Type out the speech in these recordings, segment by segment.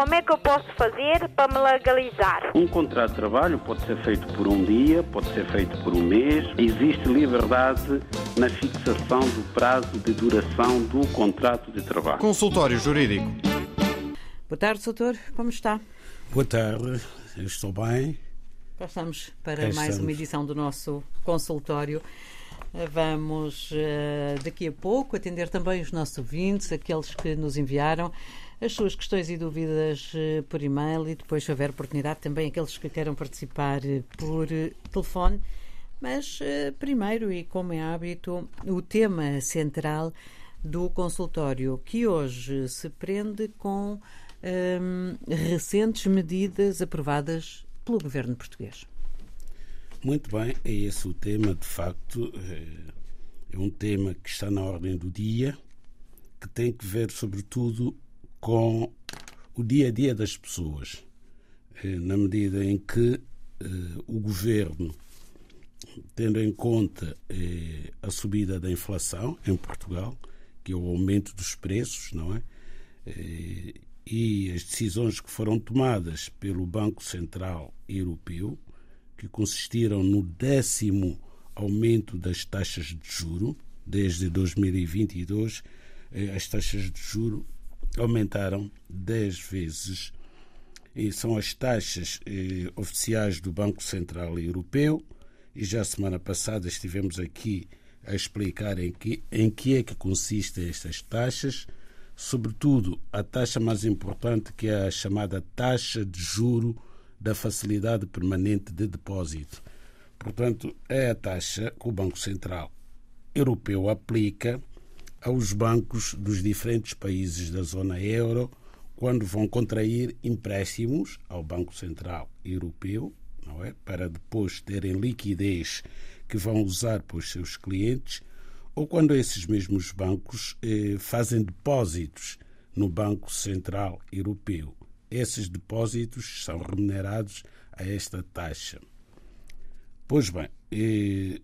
Como é que eu posso fazer para me legalizar? Um contrato de trabalho pode ser feito por um dia, pode ser feito por um mês. Existe liberdade na fixação do prazo de duração do contrato de trabalho. Consultório Jurídico. Boa tarde, doutor. Como está? Boa tarde, eu estou bem. Cá estamos para Cá mais estamos. uma edição do nosso consultório. Vamos eh, daqui a pouco atender também os nossos ouvintes, aqueles que nos enviaram as suas questões e dúvidas eh, por e-mail e depois, se houver oportunidade, também aqueles que queiram participar eh, por eh, telefone. Mas primeiro, e como é hábito, o tema central do consultório, que hoje se prende com hum, recentes medidas aprovadas pelo governo português. Muito bem, é esse o tema, de facto. É um tema que está na ordem do dia, que tem que ver, sobretudo, com o dia a dia das pessoas, eh, na medida em que eh, o governo, tendo em conta eh, a subida da inflação em Portugal, que é o aumento dos preços, não é? E as decisões que foram tomadas pelo Banco Central Europeu, que consistiram no décimo aumento das taxas de juro desde 2022, eh, as taxas de juro aumentaram 10 vezes. E são as taxas eh, oficiais do Banco Central Europeu. E já semana passada estivemos aqui a explicar em que, em que é que consistem estas taxas, sobretudo a taxa mais importante que é a chamada taxa de juro da facilidade permanente de depósito. Portanto, é a taxa que o Banco Central Europeu aplica aos bancos dos diferentes países da zona euro quando vão contrair empréstimos ao Banco Central Europeu, não é? Para depois terem liquidez que vão usar para os seus clientes, ou quando esses mesmos bancos eh, fazem depósitos no Banco Central Europeu. Esses depósitos são remunerados a esta taxa. Pois bem, eh,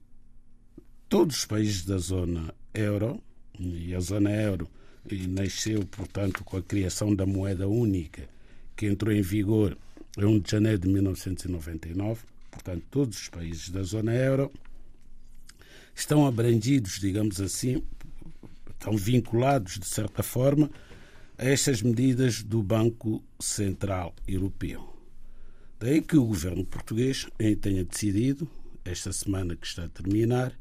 todos os países da zona euro e a zona euro nasceu, portanto, com a criação da moeda única, que entrou em vigor em 1 de janeiro de 1999. Portanto, todos os países da zona euro estão abrangidos, digamos assim, estão vinculados, de certa forma, a estas medidas do Banco Central Europeu. Daí que o governo português tenha decidido, esta semana que está a terminar,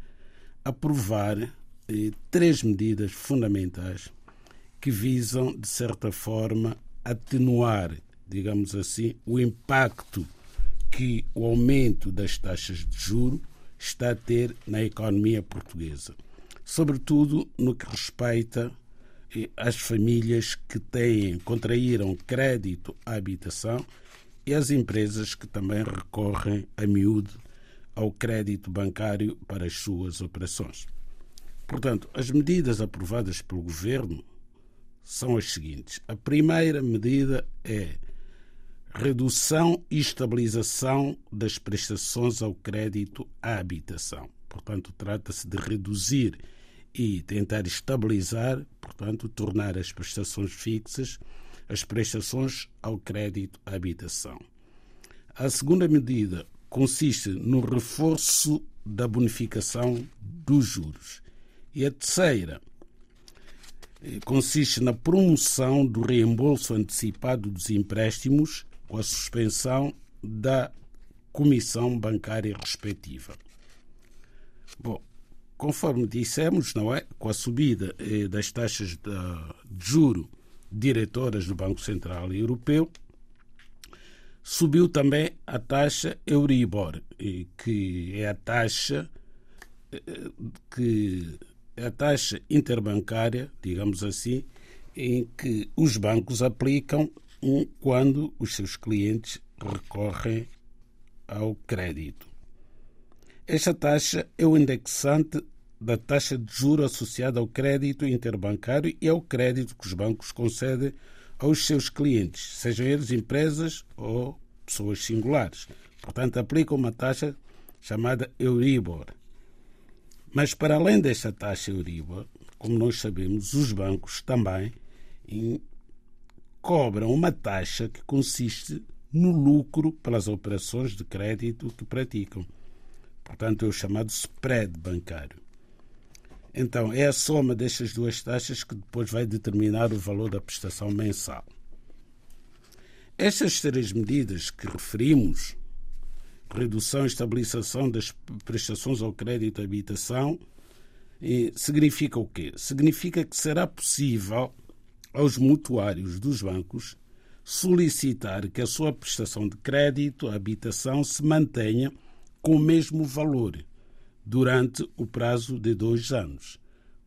aprovar eh, três medidas fundamentais que visam, de certa forma, atenuar, digamos assim, o impacto que o aumento das taxas de juro está a ter na economia portuguesa, sobretudo no que respeita eh, às famílias que têm contraíram crédito à habitação e às empresas que também recorrem a miúdo ao crédito bancário para as suas operações. Portanto, as medidas aprovadas pelo Governo são as seguintes. A primeira medida é redução e estabilização das prestações ao crédito à habitação. Portanto, trata-se de reduzir e tentar estabilizar, portanto, tornar as prestações fixas as prestações ao crédito à habitação. A segunda medida consiste no reforço da bonificação dos juros. E a terceira consiste na promoção do reembolso antecipado dos empréstimos com a suspensão da comissão bancária respectiva. Bom, conforme dissemos, não é? Com a subida das taxas de juro diretoras do Banco Central Europeu, subiu também a taxa Euribor, que é a taxa que a taxa interbancária, digamos assim, em que os bancos aplicam quando os seus clientes recorrem ao crédito. Esta taxa é o indexante da taxa de juro associada ao crédito interbancário e ao crédito que os bancos concedem aos seus clientes, sejam eles empresas ou pessoas singulares. Portanto, aplicam uma taxa chamada Euribor. Mas, para além desta taxa Euribor, como nós sabemos, os bancos também cobram uma taxa que consiste no lucro pelas operações de crédito que praticam. Portanto, é o chamado spread bancário. Então, é a soma destas duas taxas que depois vai determinar o valor da prestação mensal. Estas três medidas que referimos, redução e estabilização das prestações ao crédito à habitação, significa o quê? Significa que será possível aos mutuários dos bancos solicitar que a sua prestação de crédito à habitação se mantenha com o mesmo valor durante o prazo de dois anos.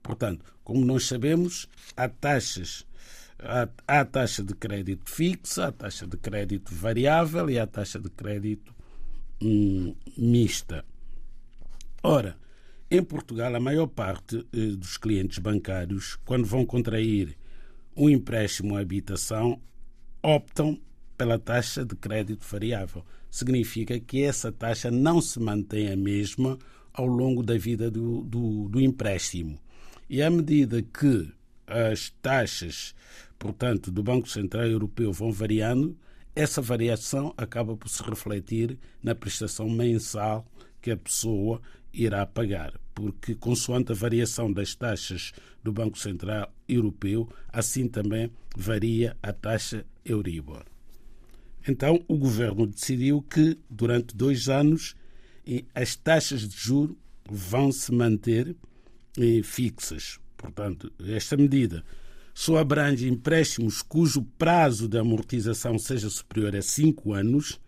Portanto, como nós sabemos, há taxas. Há, taxa de crédito fixa, a taxa de crédito variável e a taxa de crédito hum, mista. Ora, em Portugal, a maior parte eh, dos clientes bancários, quando vão contrair um empréstimo à habitação, optam pela taxa de crédito variável. Significa que essa taxa não se mantém a mesma ao longo da vida do, do, do empréstimo. E à medida que as taxas, portanto, do Banco Central Europeu vão variando, essa variação acaba por se refletir na prestação mensal que a pessoa irá pagar, porque consoante a variação das taxas do Banco Central Europeu, assim também varia a taxa Euribor. Então, o governo decidiu que durante dois anos as taxas de juro vão se manter eh, fixas. Portanto, esta medida só abrange empréstimos cujo prazo de amortização seja superior a 5 anos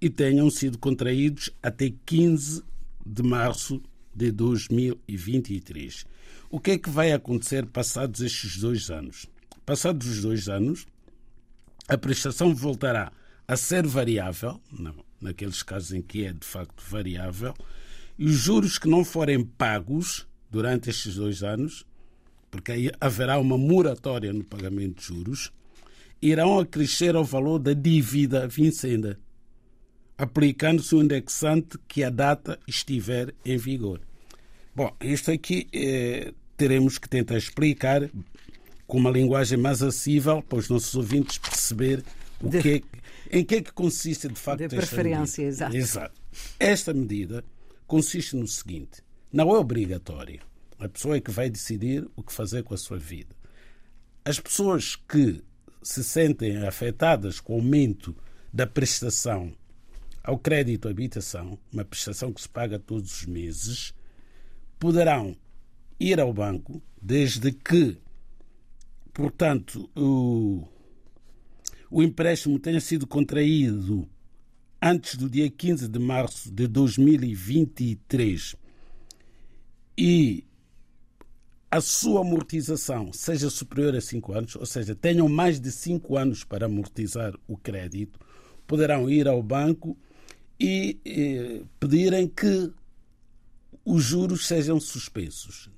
e tenham sido contraídos até 15 de março de 2023. O que é que vai acontecer passados estes dois anos? Passados os dois anos, a prestação voltará a ser variável, não, naqueles casos em que é de facto variável, e os juros que não forem pagos durante estes dois anos, porque aí haverá uma moratória no pagamento de juros, irão acrescer ao valor da dívida vincenda, aplicando-se o indexante que a data estiver em vigor. Bom, isto aqui eh, teremos que tentar explicar com uma linguagem mais acessível para os nossos ouvintes perceber o que é, em que é que consiste de facto de preferência, medida. exato. exato. Esta medida consiste no seguinte: não é obrigatória. A pessoa é que vai decidir o que fazer com a sua vida. As pessoas que se sentem afetadas com o aumento da prestação ao crédito à habitação, uma prestação que se paga todos os meses, poderão ir ao banco desde que, portanto, o o empréstimo tenha sido contraído antes do dia 15 de março de 2023 e a sua amortização seja superior a 5 anos, ou seja, tenham mais de 5 anos para amortizar o crédito, poderão ir ao banco e eh, pedirem que os juros sejam suspensos.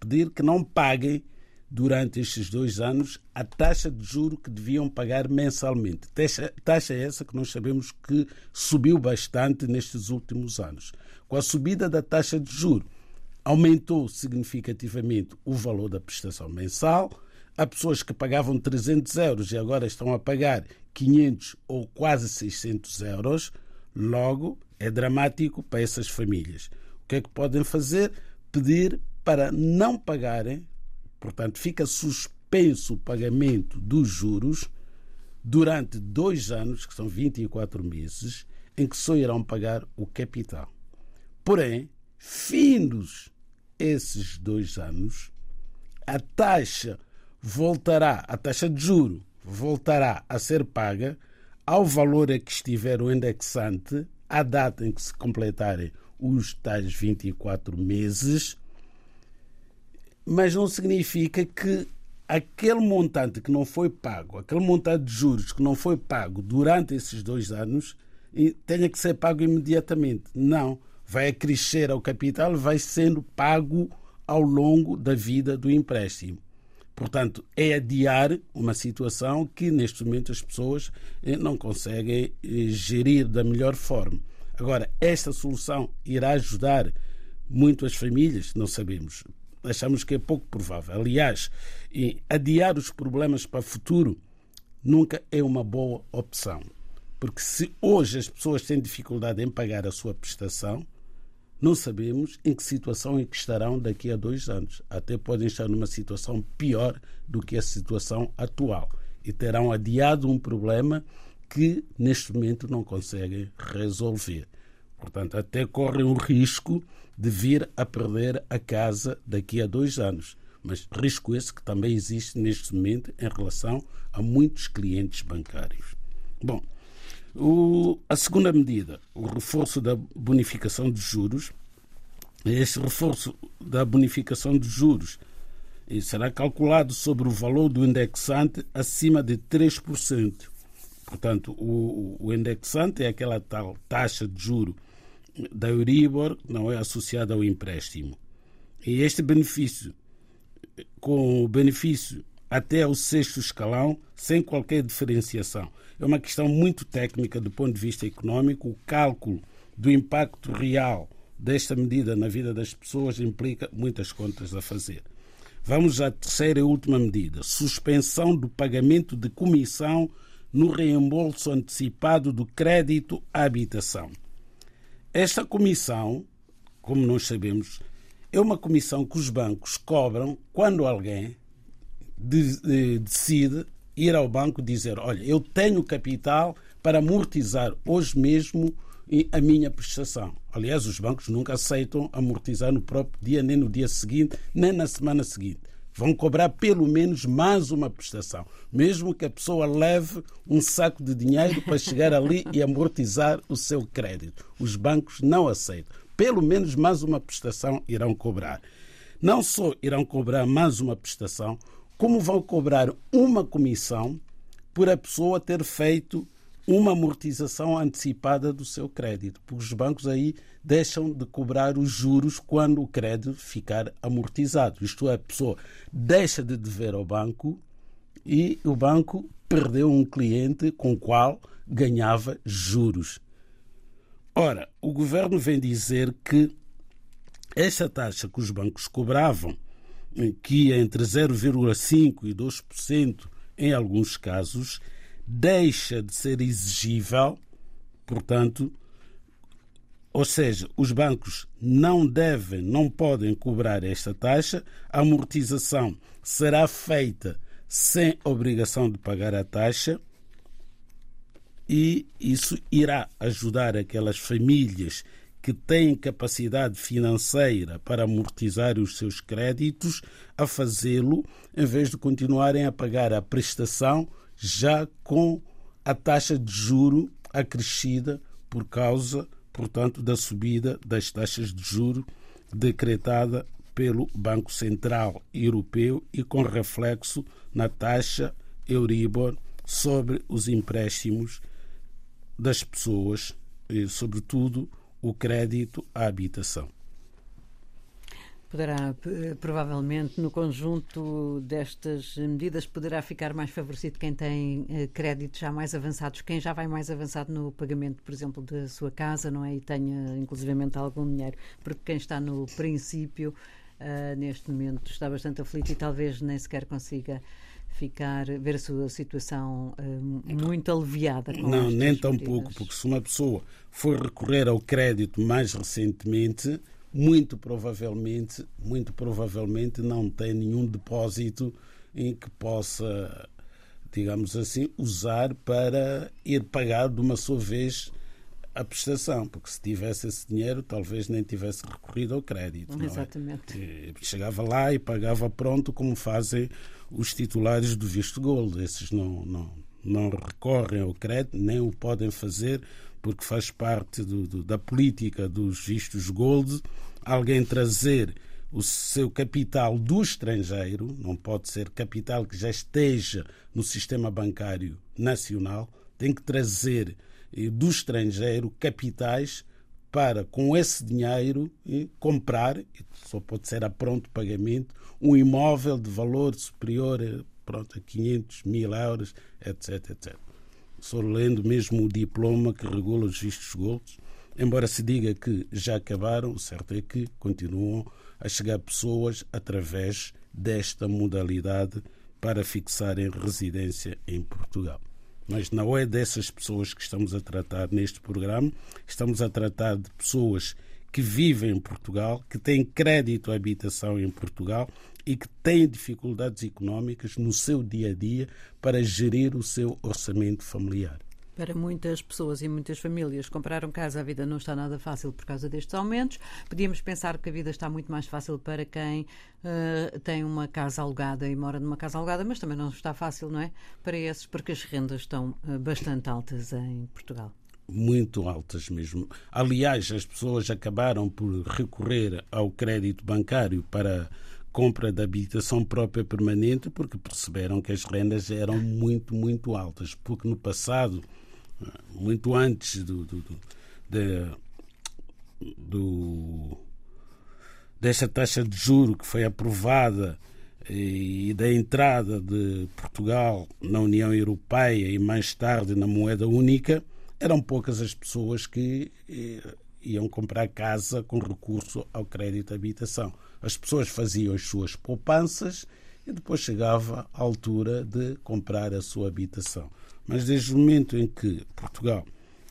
Pedir que não paguem durante estes dois anos a taxa de juro que deviam pagar mensalmente. Taxa, taxa essa que nós sabemos que subiu bastante nestes últimos anos. Com a subida da taxa de juro, aumentou significativamente o valor da prestação mensal. Há pessoas que pagavam 300 euros e agora estão a pagar 500 ou quase 600 euros. Logo, é dramático para essas famílias. O que é que podem fazer? Pedir para não pagarem Portanto, fica suspenso o pagamento dos juros durante dois anos, que são 24 meses, em que só irão pagar o capital. Porém, findos esses dois anos, a taxa voltará, a taxa de juro voltará a ser paga ao valor a que estiver o indexante à data em que se completarem os tais 24 meses mas não significa que aquele montante que não foi pago, aquele montante de juros que não foi pago durante esses dois anos, tenha que ser pago imediatamente. Não. Vai crescer ao capital, vai sendo pago ao longo da vida do empréstimo. Portanto, é adiar uma situação que neste momento as pessoas eh, não conseguem eh, gerir da melhor forma. Agora, esta solução irá ajudar muito as famílias? Não sabemos achamos que é pouco provável. Aliás, adiar os problemas para o futuro nunca é uma boa opção. Porque se hoje as pessoas têm dificuldade em pagar a sua prestação, não sabemos em que situação em que estarão daqui a dois anos. Até podem estar numa situação pior do que a situação atual e terão adiado um problema que neste momento não conseguem resolver. Portanto, até correm o risco de vir a perder a casa daqui a dois anos. Mas risco esse que também existe neste momento em relação a muitos clientes bancários. Bom, o, a segunda medida, o reforço da bonificação de juros. Este reforço da bonificação de juros será calculado sobre o valor do indexante acima de 3%. Portanto, o, o indexante é aquela tal taxa de juro da Euribor não é associada ao empréstimo. E este benefício, com o benefício até ao sexto escalão, sem qualquer diferenciação. É uma questão muito técnica do ponto de vista econômico. O cálculo do impacto real desta medida na vida das pessoas implica muitas contas a fazer. Vamos à terceira e última medida: suspensão do pagamento de comissão no reembolso antecipado do crédito à habitação. Esta comissão, como nós sabemos, é uma comissão que os bancos cobram quando alguém decide ir ao banco dizer: Olha, eu tenho capital para amortizar hoje mesmo a minha prestação. Aliás, os bancos nunca aceitam amortizar no próprio dia, nem no dia seguinte, nem na semana seguinte. Vão cobrar pelo menos mais uma prestação, mesmo que a pessoa leve um saco de dinheiro para chegar ali e amortizar o seu crédito. Os bancos não aceitam. Pelo menos mais uma prestação irão cobrar. Não só irão cobrar mais uma prestação, como vão cobrar uma comissão por a pessoa ter feito uma amortização antecipada do seu crédito, porque os bancos aí deixam de cobrar os juros quando o crédito ficar amortizado. Isto é, a pessoa deixa de dever ao banco e o banco perdeu um cliente com o qual ganhava juros. Ora, o governo vem dizer que esta taxa que os bancos cobravam que ia entre 0,5% e 2% em alguns casos, deixa de ser exigível, portanto, ou seja, os bancos não devem, não podem cobrar esta taxa, a amortização será feita sem obrigação de pagar a taxa e isso irá ajudar aquelas famílias que têm capacidade financeira para amortizar os seus créditos a fazê-lo, em vez de continuarem a pagar a prestação já com a taxa de juro acrescida por causa, portanto, da subida das taxas de juro decretada pelo Banco Central Europeu e com reflexo na taxa Euribor sobre os empréstimos das pessoas, e, sobretudo o crédito à habitação. Poderá, provavelmente, no conjunto destas medidas, poderá ficar mais favorecido quem tem eh, créditos já mais avançados, quem já vai mais avançado no pagamento, por exemplo, da sua casa, não é? E tenha, inclusivamente, algum dinheiro. Porque quem está no princípio, uh, neste momento, está bastante aflito e talvez nem sequer consiga ficar, ver a sua situação uh, muito aliviada. não, nem tão pouco, porque se uma pessoa for recorrer ao crédito mais recentemente, muito provavelmente, muito provavelmente não tem nenhum depósito em que possa, digamos assim, usar para ir pagar de uma só vez a prestação, porque se tivesse esse dinheiro, talvez nem tivesse recorrido ao crédito. É? Exatamente. É? Chegava lá e pagava pronto, como fazem os titulares do visto gold. Esses não, não, não recorrem ao crédito, nem o podem fazer, porque faz parte do, do, da política dos vistos gold alguém trazer o seu capital do estrangeiro, não pode ser capital que já esteja no sistema bancário nacional, tem que trazer do estrangeiro capitais para, com esse dinheiro, comprar, só pode ser a pronto pagamento, um imóvel de valor superior a, pronto, a 500 mil euros, etc, etc. Só lendo mesmo o diploma que regula os vistos golds, embora se diga que já acabaram, o certo é que continuam a chegar pessoas através desta modalidade para fixarem residência em Portugal. Mas não é dessas pessoas que estamos a tratar neste programa, estamos a tratar de pessoas que vivem em Portugal, que têm crédito à habitação em Portugal e que têm dificuldades económicas no seu dia a dia para gerir o seu orçamento familiar. Para muitas pessoas e muitas famílias, comprar um casa, a vida não está nada fácil por causa destes aumentos. Podíamos pensar que a vida está muito mais fácil para quem uh, tem uma casa alugada e mora numa casa alugada, mas também não está fácil, não é? Para esses, porque as rendas estão uh, bastante altas em Portugal muito altas mesmo. Aliás, as pessoas acabaram por recorrer ao crédito bancário para compra de habitação própria permanente porque perceberam que as rendas eram muito, muito altas. Porque no passado, muito antes do, do, do, de, do desta taxa de juro que foi aprovada e da entrada de Portugal na União Europeia e mais tarde na moeda única, eram poucas as pessoas que eh, iam comprar casa com recurso ao crédito de habitação. As pessoas faziam as suas poupanças e depois chegava a altura de comprar a sua habitação. Mas desde o momento em que Portugal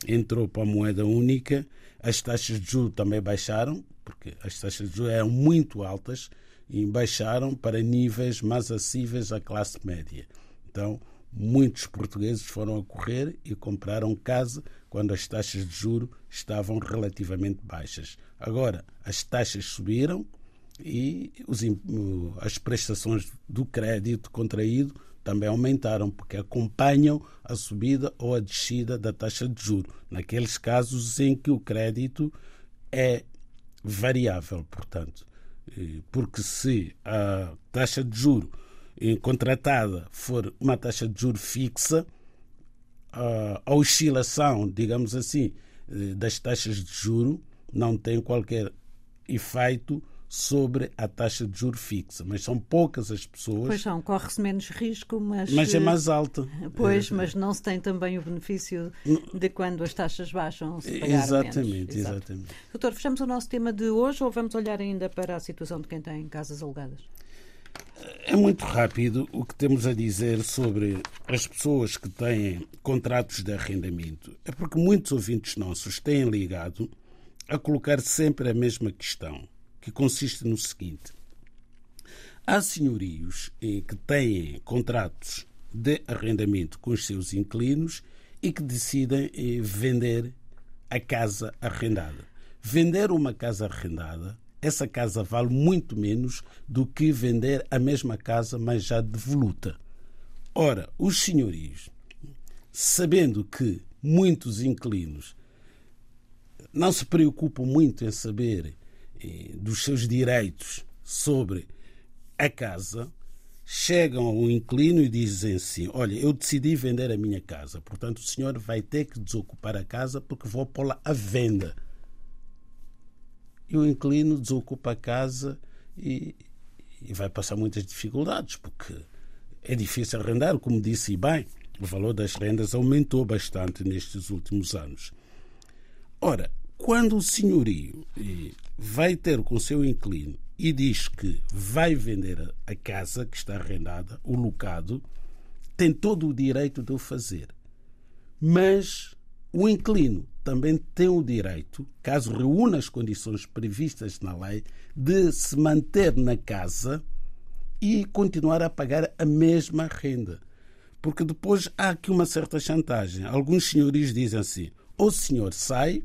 entrou para a moeda única, as taxas de juros também baixaram, porque as taxas de juros eram muito altas e baixaram para níveis mais acessíveis à classe média. Então, muitos portugueses foram a correr e compraram casa quando as taxas de juro estavam relativamente baixas. Agora, as taxas subiram e os, as prestações do crédito contraído também aumentaram, porque acompanham a subida ou a descida da taxa de juro, naqueles casos em que o crédito é variável, portanto. Porque se a taxa de juro contratada for uma taxa de juro fixa, a oscilação, digamos assim, eh, das taxas de juro não tem qualquer efeito sobre a taxa de juro fixa, mas são poucas as pessoas. Pois são, corre-se menos risco, mas. Mas é mais alta. Pois, é. mas não se tem também o benefício de quando as taxas baixam se pagar Exatamente, menos. exatamente. Doutor, fechamos o nosso tema de hoje ou vamos olhar ainda para a situação de quem tem casas alugadas? É muito rápido o que temos a dizer sobre as pessoas que têm contratos de arrendamento. É porque muitos ouvintes nossos têm ligado a colocar sempre a mesma questão, que consiste no seguinte: há senhorios que têm contratos de arrendamento com os seus inquilinos e que decidem eh, vender a casa arrendada. Vender uma casa arrendada essa casa vale muito menos do que vender a mesma casa, mas já devoluta. Ora, os senhorios, sabendo que muitos inquilinos não se preocupam muito em saber eh, dos seus direitos sobre a casa, chegam ao inquilino e dizem assim: Olha, eu decidi vender a minha casa, portanto o senhor vai ter que desocupar a casa porque vou pô-la à venda e o inquilino desocupa a casa e, e vai passar muitas dificuldades, porque é difícil arrendar, como disse bem, o valor das rendas aumentou bastante nestes últimos anos. Ora, quando o senhorio vai ter com o seu inquilino e diz que vai vender a casa que está arrendada, o locado, tem todo o direito de o fazer. Mas o inquilino também tem o direito, caso reúna as condições previstas na lei, de se manter na casa e continuar a pagar a mesma renda. Porque depois há aqui uma certa chantagem. Alguns senhores dizem assim: ou o senhor sai,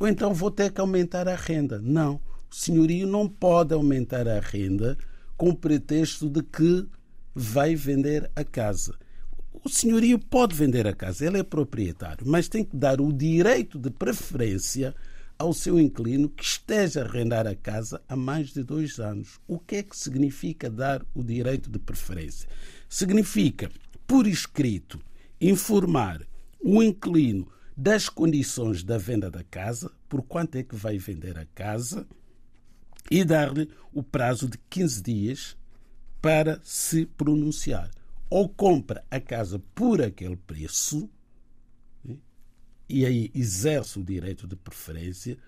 ou então vou ter que aumentar a renda. Não. O senhorio não pode aumentar a renda com o pretexto de que vai vender a casa o senhorio pode vender a casa, ele é proprietário, mas tem que dar o direito de preferência ao seu inquilino que esteja a arrendar a casa há mais de dois anos. O que é que significa dar o direito de preferência? Significa, por escrito, informar o inquilino das condições da venda da casa, por quanto é que vai vender a casa, e dar-lhe o prazo de 15 dias para se pronunciar ou compra a casa por aquele preço e aí exerce o direito de preferência,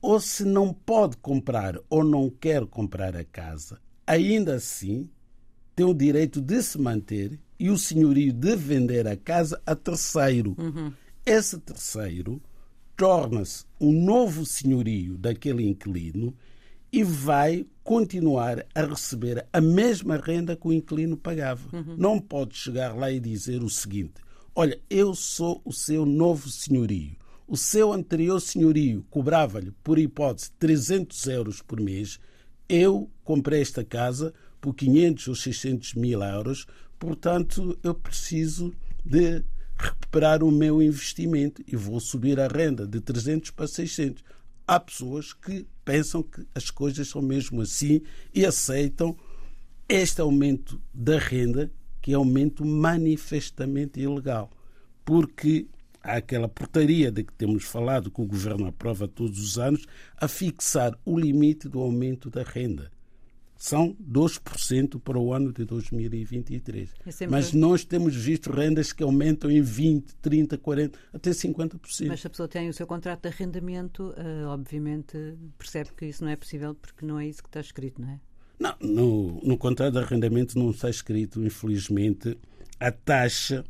ou se não pode comprar ou não quer comprar a casa, ainda assim tem o direito de se manter e o senhorio de vender a casa a terceiro. Uhum. Esse terceiro torna-se um novo senhorio daquele inquilino e vai continuar a receber a mesma renda que o inquilino pagava. Uhum. Não pode chegar lá e dizer o seguinte: Olha, eu sou o seu novo senhorio. O seu anterior senhorio cobrava-lhe, por hipótese, 300 euros por mês. Eu comprei esta casa por 500 ou 600 mil euros, portanto, eu preciso de recuperar o meu investimento e vou subir a renda de 300 para 600. Há pessoas que pensam que as coisas são mesmo assim e aceitam este aumento da renda, que é aumento manifestamente ilegal. Porque há aquela portaria de que temos falado, que o governo aprova todos os anos, a fixar o limite do aumento da renda. São 2% para o ano de 2023. É Mas nós temos visto rendas que aumentam em 20%, 30%, 40%, até 50%. Mas se a pessoa tem o seu contrato de arrendamento, uh, obviamente percebe que isso não é possível porque não é isso que está escrito, não é? Não, no, no contrato de arrendamento não está escrito, infelizmente, a taxa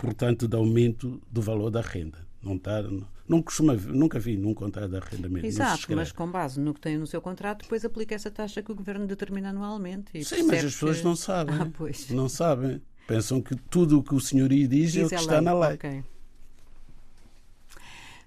portanto, de aumento do valor da renda. Não está, não, não costuma, nunca vi num contrato de arrendamento. Exato, mas com base no que tem no seu contrato, depois aplica essa taxa que o governo determina anualmente. Sim, mas as pessoas que... não sabem. Ah, não sabem. Pensam que tudo o que o senhorio diz, diz é o que está lei. na lei. Okay.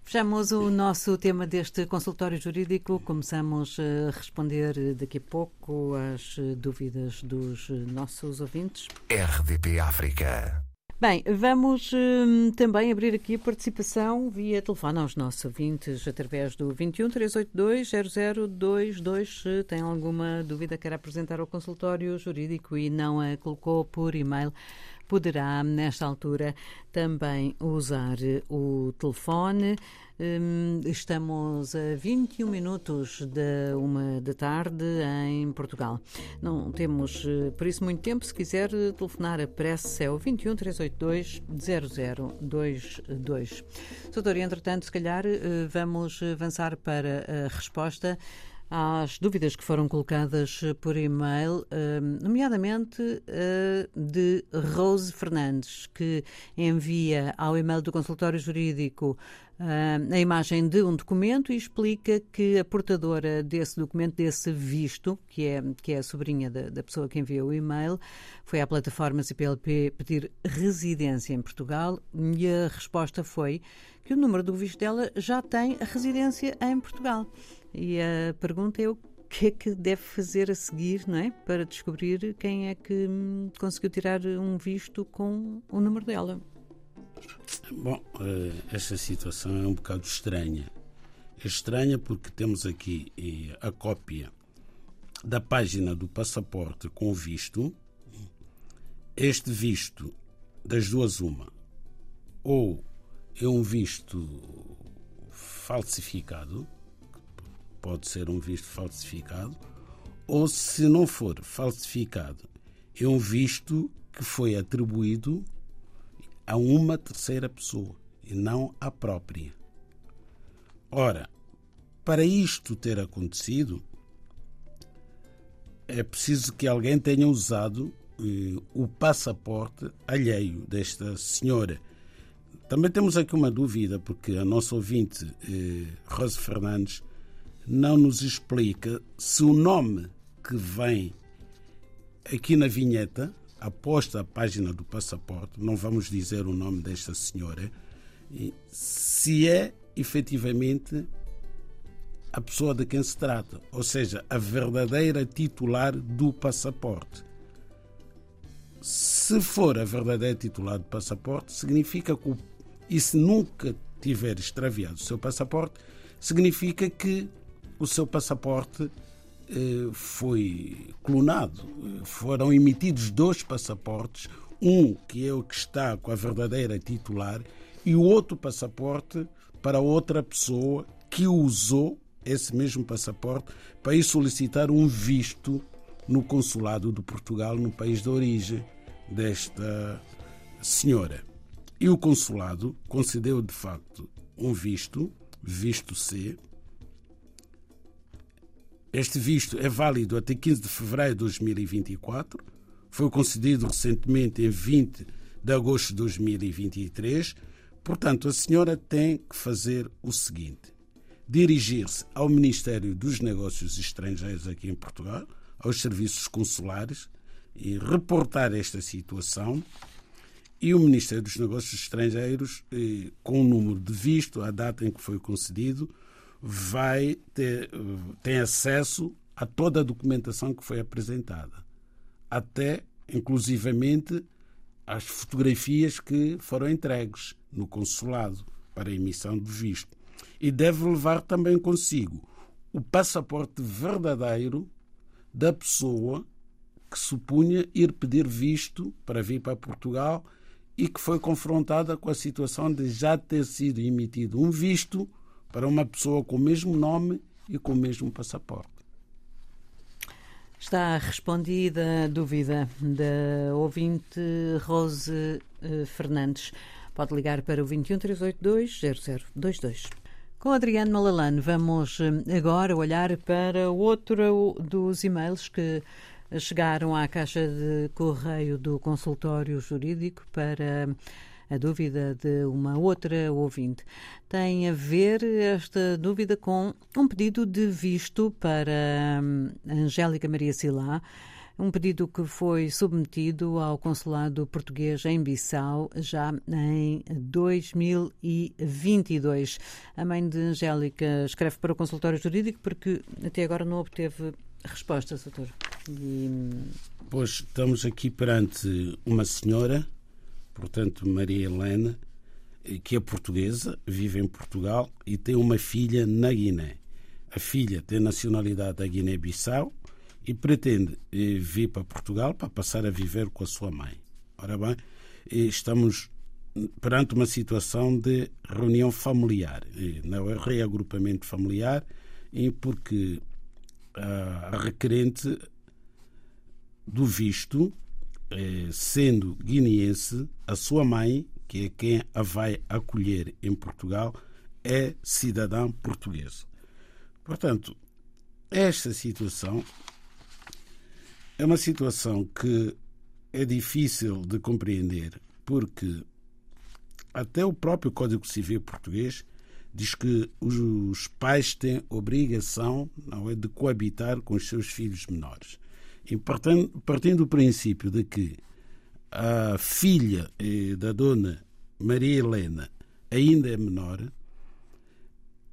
Fechamos o nosso tema deste consultório jurídico. Começamos a responder daqui a pouco às dúvidas dos nossos ouvintes. RDP África. Bem, vamos hum, também abrir aqui a participação via telefone aos nossos ouvintes através do 21 382 0022. Se tem alguma dúvida, quer apresentar ao consultório jurídico e não a colocou por e-mail, poderá, nesta altura, também usar o telefone. Hum, estamos a 21 minutos da uma da tarde em Portugal. Não temos, eh, por isso, muito tempo. Se quiser telefonar, a pressa é o 21 382 0022. Doutor, entretanto, se calhar eh, vamos avançar para a resposta às dúvidas que foram colocadas por e-mail, nomeadamente de Rose Fernandes, que envia ao e-mail do consultório jurídico a imagem de um documento e explica que a portadora desse documento, desse visto, que é, que é a sobrinha da, da pessoa que enviou o e-mail, foi à plataforma CPLP pedir residência em Portugal e a resposta foi que o número do visto dela já tem a residência em Portugal. E a pergunta é o que é que deve fazer a seguir, não é? Para descobrir quem é que hum, conseguiu tirar um visto com o número dela. Bom, eh, esta situação é um bocado estranha. É estranha porque temos aqui eh, a cópia da página do passaporte com o visto. Este visto, das duas, uma, ou é um visto falsificado, pode ser um visto falsificado, ou se não for falsificado, é um visto que foi atribuído a uma terceira pessoa e não à própria. Ora, para isto ter acontecido, é preciso que alguém tenha usado eh, o passaporte alheio desta senhora. Também temos aqui uma dúvida, porque a nossa ouvinte, eh, Rosa Fernandes, não nos explica se o nome que vem aqui na vinheta aposta a página do passaporte, não vamos dizer o nome desta senhora, se é efetivamente a pessoa de quem se trata, ou seja, a verdadeira titular do passaporte. Se for a verdadeira titular do passaporte, significa que, e se nunca tiver extraviado o seu passaporte, significa que o seu passaporte eh, foi clonado. Foram emitidos dois passaportes, um que é o que está com a verdadeira titular e o outro passaporte para outra pessoa que usou esse mesmo passaporte para ir solicitar um visto no consulado de Portugal, no país de origem desta senhora. E o consulado concedeu de facto um visto, visto C, este visto é válido até 15 de fevereiro de 2024. foi concedido recentemente em 20 de agosto de 2023. Portanto, a senhora tem que fazer o seguinte: dirigir-se ao Ministério dos Negócios Estrangeiros aqui em Portugal, aos serviços consulares, e reportar esta situação. E o Ministério dos Negócios Estrangeiros, eh, com o número de visto, a data em que foi concedido, vai ter tem acesso a toda a documentação que foi apresentada, até inclusivamente as fotografias que foram entregues no consulado para a emissão do visto. E deve levar também consigo o passaporte verdadeiro da pessoa que supunha ir pedir visto para vir para Portugal e que foi confrontada com a situação de já ter sido emitido um visto para uma pessoa com o mesmo nome e com o mesmo passaporte. Está respondida a dúvida da ouvinte Rose eh, Fernandes. Pode ligar para o 21 382 0022. Com Adriano Malalane, vamos eh, agora olhar para outro dos e-mails que chegaram à caixa de correio do consultório jurídico para a dúvida de uma outra ouvinte. Tem a ver esta dúvida com um pedido de visto para hum, Angélica Maria Silá, um pedido que foi submetido ao consulado português em Bissau já em 2022. A mãe de Angélica escreve para o consultório jurídico porque até agora não obteve resposta, doutor. E... Hum, pois estamos aqui perante uma senhora portanto, Maria Helena, eh, que é portuguesa, vive em Portugal e tem uma filha na Guiné. A filha tem nacionalidade da Guiné-Bissau e pretende eh, vir para Portugal para passar a viver com a sua mãe. Ora bem, eh, estamos perante uma situação de reunião familiar, não é reagrupamento familiar, porque a requerente do visto eh, sendo guineense, a sua mãe, que é quem a vai acolher em Portugal, é cidadã portuguesa. Portanto, esta situação é uma situação que é difícil de compreender, porque até o próprio Código Civil português diz que os pais têm obrigação não é, de coabitar com os seus filhos menores. E partindo, partindo do princípio de que a filha eh, da dona Maria Helena ainda é menor,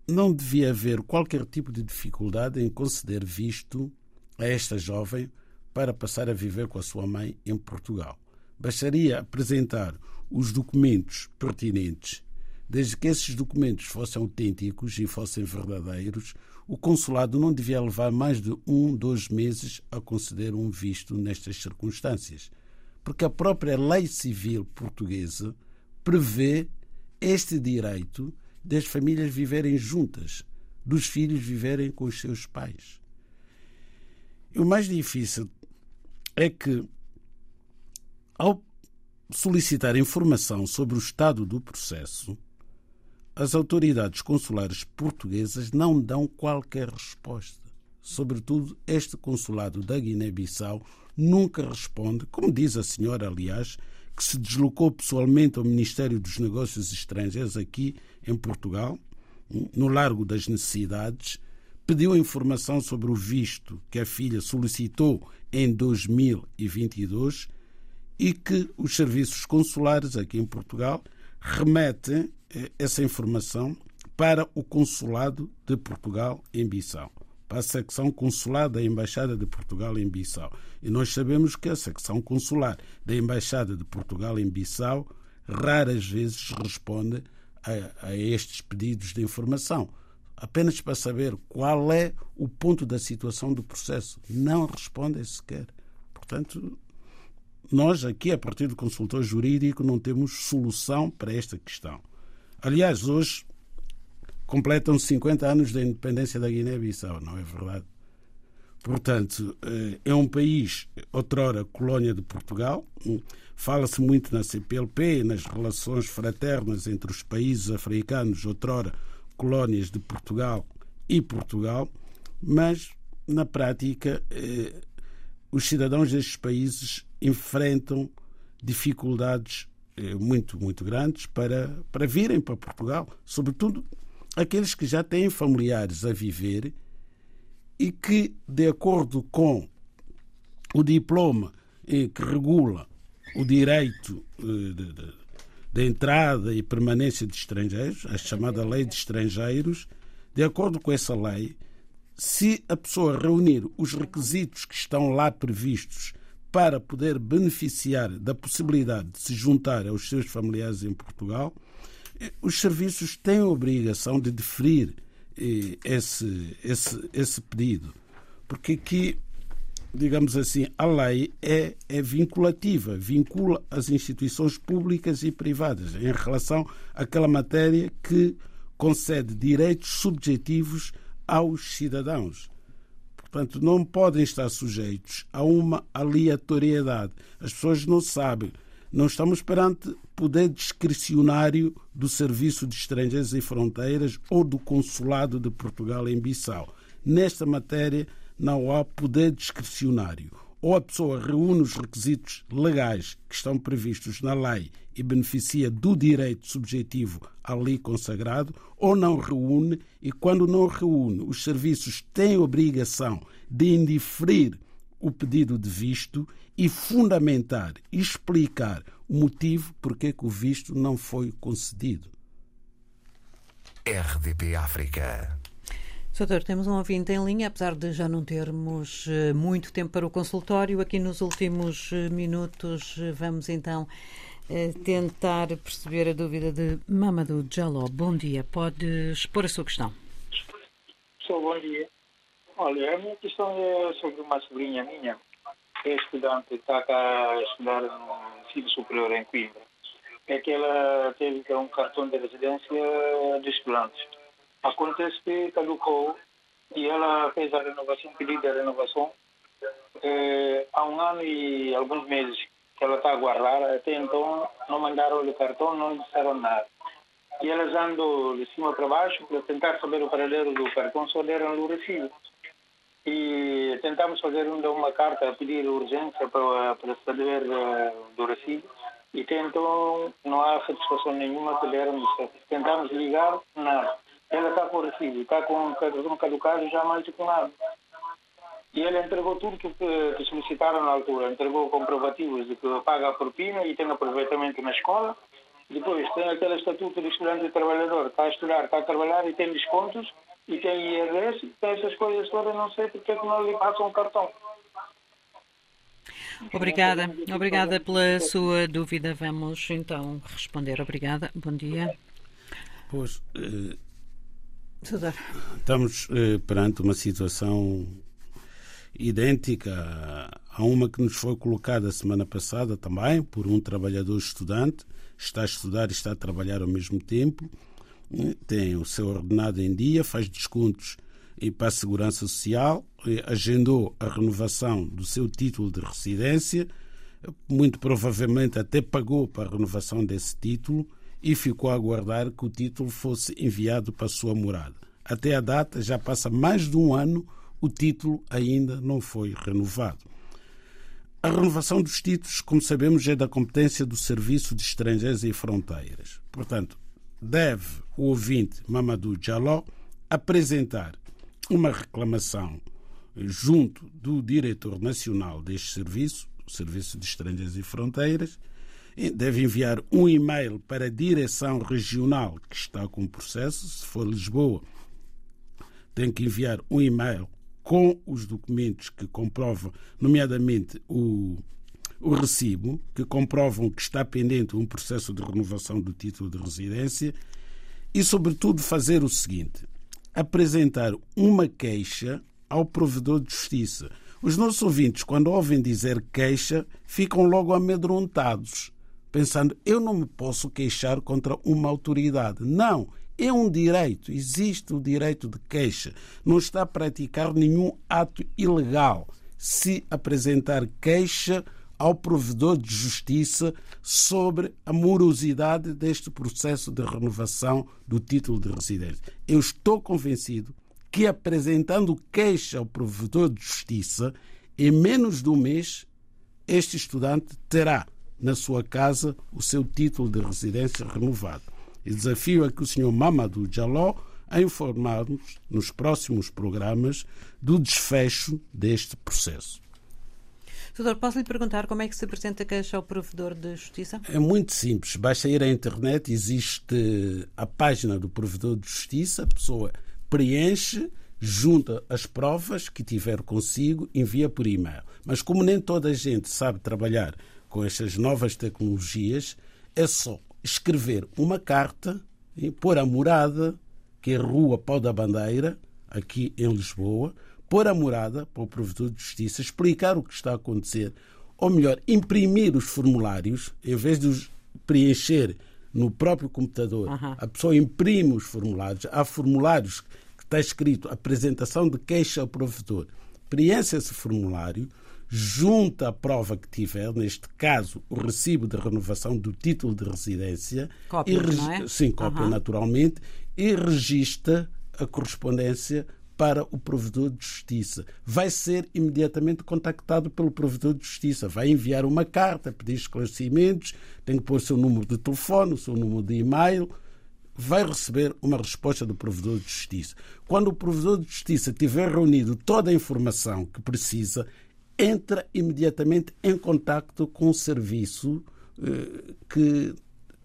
não devia haver qualquer tipo de dificuldade em conceder visto a esta jovem para passar a viver com a sua mãe em Portugal. Bastaria apresentar os documentos pertinentes, desde que esses documentos fossem autênticos e fossem verdadeiros, o consulado não devia levar mais de um, dois meses a conceder um visto nestas circunstâncias, porque a própria lei civil portuguesa prevê este direito das famílias viverem juntas, dos filhos viverem com os seus pais. E o mais difícil é que, ao solicitar informação sobre o estado do processo, as autoridades consulares portuguesas não dão qualquer resposta. Sobretudo, este consulado da Guiné-Bissau nunca responde, como diz a senhora, aliás, que se deslocou pessoalmente ao Ministério dos Negócios Estrangeiros aqui em Portugal, no Largo das Necessidades, pediu informação sobre o visto que a filha solicitou em 2022 e que os serviços consulares aqui em Portugal remetem eh, essa informação para o Consulado de Portugal em Bissau, para a secção consular da Embaixada de Portugal em Bissau. E nós sabemos que a secção consular da Embaixada de Portugal em Bissau raras vezes responde a, a estes pedidos de informação apenas para saber qual é o ponto da situação do processo. Não respondem sequer. Portanto, nós aqui, a partir do consultor jurídico, não temos solução para esta questão. Aliás, hoje completam 50 anos da independência da Guiné-Bissau, não é verdade? Portanto, eh, é um país, outrora colónia de Portugal. Fala-se muito na CPLP, nas relações fraternas entre os países africanos, outrora colónias de Portugal e Portugal, mas, na prática, eh, os cidadãos destes países enfrentam dificuldades eh, muito, muito grandes para, para virem para Portugal, sobretudo aqueles que já têm familiares a viver e que, de acordo com o diploma eh, que regula o direito eh, de, de, de entrada e permanência de estrangeiros, a chamada Lei de Estrangeiros, de acordo com essa lei, se a pessoa reunir os requisitos que estão lá previstos para poder beneficiar da possibilidade de se juntar aos seus familiares em Portugal, eh, os serviços têm a obrigação de deferir eh, esse, esse, esse pedido. Porque aqui, digamos assim, a lei é, é vinculativa, vincula as instituições públicas e privadas em relação àquela matéria que concede direitos subjetivos aos cidadãos. Portanto, não podem estar sujeitos a uma aleatoriedade. As pessoas não sabem. Não estamos perante poder discricionário do Serviço de Estrangeiros e Fronteiras ou do Consulado de Portugal em Bissau. Nesta matéria, não há poder discricionário ou a pessoa reúne os requisitos legais que estão previstos na lei e beneficia do direito subjetivo ali consagrado, ou não reúne, e quando não reúne, os serviços têm obrigação de indeferir o pedido de visto e fundamentar, explicar o motivo porque que o visto não foi concedido. RDP África. Doutor, temos um ouvinte em linha, apesar de já não termos eh, muito tempo para o consultório. Aqui nos últimos eh, minutos eh, vamos então tentar perceber a dúvida de Mamadou Jaló. Bom dia, pode expor a sua questão. Sou bom dia. Olha, a minha questão é sobre uma sobrinha minha, que é estudante, está cá a estudar no ensino superior em Coimbra. É que ela teve um cartão de residência de estudantes Acontece que caducou e ela fez a renovação, pedido de renovação, eh, há um ano e alguns meses que ela está a guardar, até então não mandaram o cartão, não disseram nada. E elas andam de cima para baixo para tentar saber o paradeiro do cartão, só deram o recibo. E tentamos fazer uma carta pedir urgência para, para saber uh, do recibo. E tentam, não há satisfação nenhuma que deram. Tentamos ligar, nada. Ela está com o recibo, está com um caducado já mais do que um ano. E ele entregou tudo que, que solicitaram na altura. Entregou comprovativos de que paga a propina e tem aproveitamento na escola. Depois tem aquele estatuto de estudante e trabalhador. Está a estudar, está a trabalhar e tem descontos. E tem IRS, tem essas coisas todas. Não sei porque é que não lhe passam o cartão. Obrigada, obrigada pela sua dúvida. Vamos então responder. Obrigada, bom dia. Pois, eh, Estamos eh, perante uma situação idêntica a uma que nos foi colocada semana passada também por um trabalhador estudante, está a estudar e está a trabalhar ao mesmo tempo, eh, tem o seu ordenado em dia, faz descontos e para a Segurança Social, eh, agendou a renovação do seu título de residência, muito provavelmente até pagou para a renovação desse título e ficou a aguardar que o título fosse enviado para sua morada. Até a data, já passa mais de um ano, o título ainda não foi renovado. A renovação dos títulos, como sabemos, é da competência do Serviço de Estrangeiros e Fronteiras. Portanto, deve o ouvinte Mamadou Jaló apresentar uma reclamação junto do diretor nacional deste serviço, o Serviço de Estrangeiros e Fronteiras, deve enviar um e-mail para a direção regional que está com o processo, se for Lisboa, tem que enviar um e-mail com os documentos que comprovam, nomeadamente o, o recibo, que comprovam que está pendente um processo de renovação do título de residência e, sobretudo, fazer o seguinte: apresentar uma queixa ao provedor de justiça. Os nossos ouvintes, quando ouvem dizer queixa, ficam logo amedrontados, pensando: eu não me posso queixar contra uma autoridade. Não, é um direito, existe o direito de queixa. Não está a praticar nenhum ato ilegal se apresentar queixa ao provedor de justiça sobre a morosidade deste processo de renovação do título de residência. Eu estou convencido que apresentando queixa ao provedor de justiça, em menos de um mês, este estudante terá na sua casa o seu título de residência renovado. E desafio a que o Sr. Mamadou Jaló a informar-nos nos próximos programas do desfecho deste processo. Doutor, posso lhe perguntar como é que se apresenta a queixa ao provedor de justiça? É muito simples. Basta ir à internet, existe a página do provedor de justiça, a pessoa preenche, junta as provas que tiver consigo, envia por e-mail. Mas como nem toda a gente sabe trabalhar com estas novas tecnologias, é só escrever uma carta, e pôr a morada, que é Rua Pau da Bandeira, aqui em Lisboa, pôr a morada para o provedor de justiça, explicar o que está a acontecer, ou melhor, imprimir os formulários, em vez de os preencher no próprio computador, uhum. a pessoa imprime os formulários. Há formulários que está escrito apresentação de queixa ao provedor. Preenche esse formulário, junta a prova que tiver, neste caso o recibo de renovação do título de residência, cópia, e, é? sim, cópia uhum. naturalmente, e registra a correspondência para o provedor de justiça. Vai ser imediatamente contactado pelo provedor de justiça. Vai enviar uma carta, pedir esclarecimentos, tem que pôr o seu número de telefone, o seu número de e-mail. Vai receber uma resposta do provedor de justiça. Quando o provedor de justiça tiver reunido toda a informação que precisa, entra imediatamente em contacto com o serviço eh, que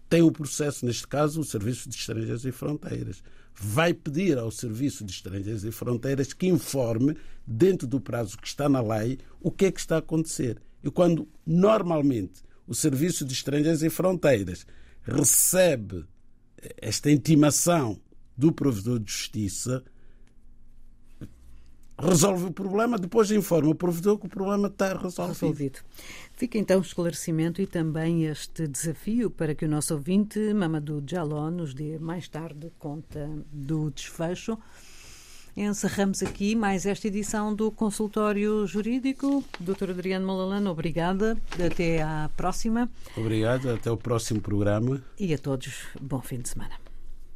tem o processo, neste caso, o Serviço de Estrangeiros e Fronteiras. Vai pedir ao Serviço de Estrangeiros e Fronteiras que informe, dentro do prazo que está na lei, o que é que está a acontecer. E quando normalmente o Serviço de Estrangeiros e Fronteiras recebe esta intimação do provedor de justiça, resolve o problema, depois informa o provedor que o problema está resolvido. resolvido. Fica então o esclarecimento e também este desafio para que o nosso ouvinte, Mamadou Jaló, nos dê mais tarde conta do desfecho. Encerramos aqui mais esta edição do Consultório Jurídico. Dr. Adriano Malalano, obrigada. Até à próxima. Obrigado, até o próximo programa. E a todos, bom fim de semana.